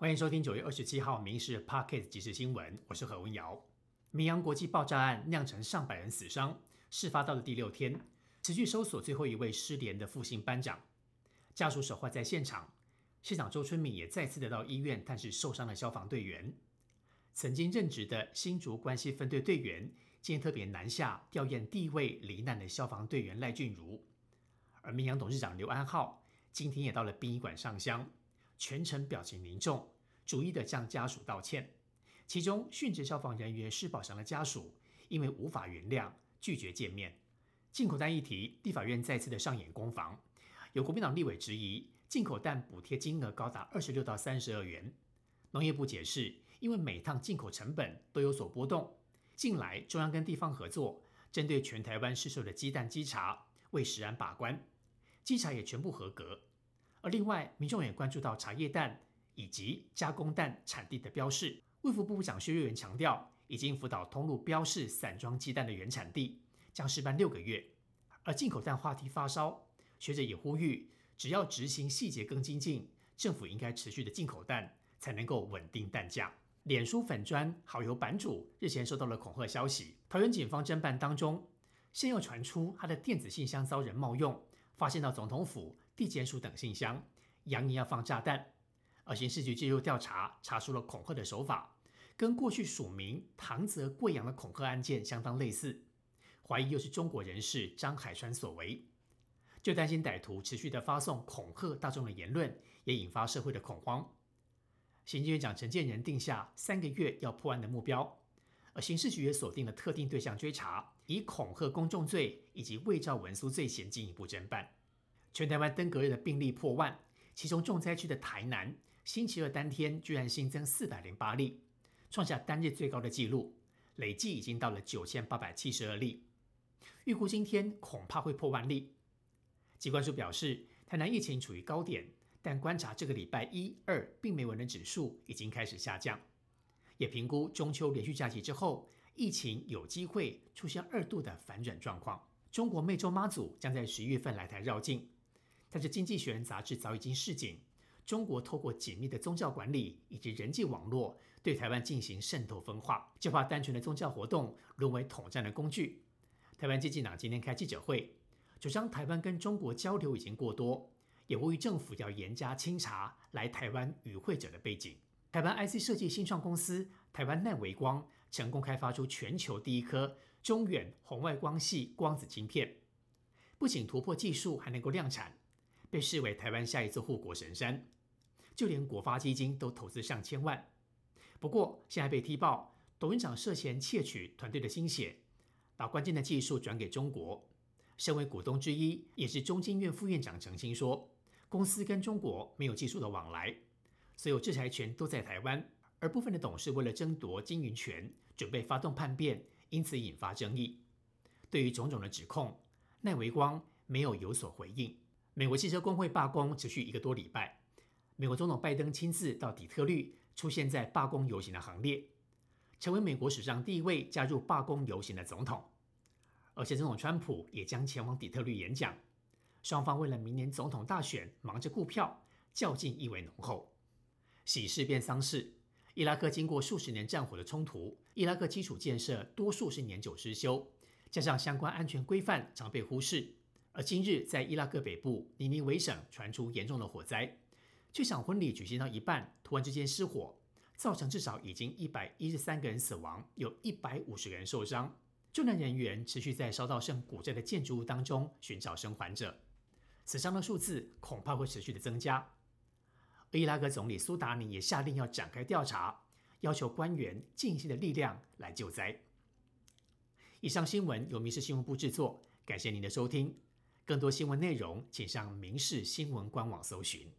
欢迎收听九月二十七号《民事 Pocket 即时新闻》，我是何文瑶。明阳国际爆炸案酿成上百人死伤，事发到了第六天，持续搜索最后一位失联的复兴班长，家属守候在现场。县长周春敏也再次得到医院探视受伤的消防队员。曾经任职的新竹关系分队队员，今天特别南下吊唁第一位罹难的消防队员赖俊如。而明阳董事长刘安浩今天也到了殡仪馆上香。全程表情凝重，逐一的向家属道歉。其中殉职消防人员施宝祥的家属因为无法原谅，拒绝见面。进口蛋议题，立法院再次的上演攻防。有国民党立委质疑，进口蛋补贴金额高达二十六到三十二元。农业部解释，因为每趟进口成本都有所波动，近来中央跟地方合作，针对全台湾市售的鸡蛋稽查，为食安把关，稽查也全部合格。而另外，民众也关注到茶叶蛋以及加工蛋产地的标示。卫福部部长薛瑞元强调，已经辅导通路标示散装鸡蛋的原产地，将试办六个月。而进口蛋话题发烧，学者也呼吁，只要执行细节更精进，政府应该持续的进口蛋，才能够稳定蛋价。脸书粉砖好友版主日前收到了恐吓消息，桃园警方侦办当中，现又传出他的电子信箱遭人冒用。发现到总统府、地检署等信箱，扬言要放炸弹。而刑事局介入调查，查出了恐吓的手法，跟过去署名唐泽贵阳的恐吓案件相当类似，怀疑又是中国人士张海川所为。就担心歹徒持续的发送恐吓大众的言论，也引发社会的恐慌。行政院长陈建仁定下三个月要破案的目标，而刑事局也锁定了特定对象追查。以恐吓公众罪以及伪造文书罪嫌进一步侦办。全台湾登革热的病例破万，其中重灾区的台南，星期二当天居然新增四百零八例，创下单日最高的纪录，累计已经到了九千八百七十二例。预估今天恐怕会破万例。机关署表示，台南疫情处于高点，但观察这个礼拜一二病媒蚊的指数已经开始下降，也评估中秋连续假期之后。疫情有机会出现二度的反转状况。中国湄洲妈祖将在十一月份来台绕境，但是《经济学人》杂志早已经示警，中国透过紧密的宗教管理以及人际网络，对台湾进行渗透分化，就怕单纯的宗教活动沦为统战的工具。台湾经济党今天开记者会，主张台湾跟中国交流已经过多，也呼吁政府要严加清查来台湾与会者的背景。台湾 IC 设计新创公司台湾耐微光成功开发出全球第一颗中远红外光系光子晶片，不仅突破技术，还能够量产，被视为台湾下一次护国神山。就连国发基金都投资上千万。不过，现在被踢爆，董事长涉嫌窃取团队的心血，把关键的技术转给中国。身为股东之一，也是中经院副院长澄清说，公司跟中国没有技术的往来。所有制裁权都在台湾，而部分的董事为了争夺经营权，准备发动叛变，因此引发争议。对于种种的指控，奈维光没有有所回应。美国汽车工会罢工持续一个多礼拜，美国总统拜登亲自到底特律，出现在罢工游行的行列，成为美国史上第一位加入罢工游行的总统。而且总统川普也将前往底特律演讲。双方为了明年总统大选忙着顾票，较劲意味浓厚。喜事变丧事，伊拉克经过数十年战火的冲突，伊拉克基础建设多数是年久失修，加上相关安全规范常被忽视。而今日在伊拉克北部尼尼维省传出严重的火灾，这场婚礼举行到一半，突然之间失火，造成至少已经一百一十三个人死亡，有一百五十人受伤。救援人员持续在烧到剩古寨的建筑物当中寻找生还者，死伤的数字恐怕会持续的增加。伊拉克总理苏达尼也下令要展开调查，要求官员尽一切的力量来救灾。以上新闻由民事新闻部制作，感谢您的收听。更多新闻内容，请上民视新闻官网搜寻。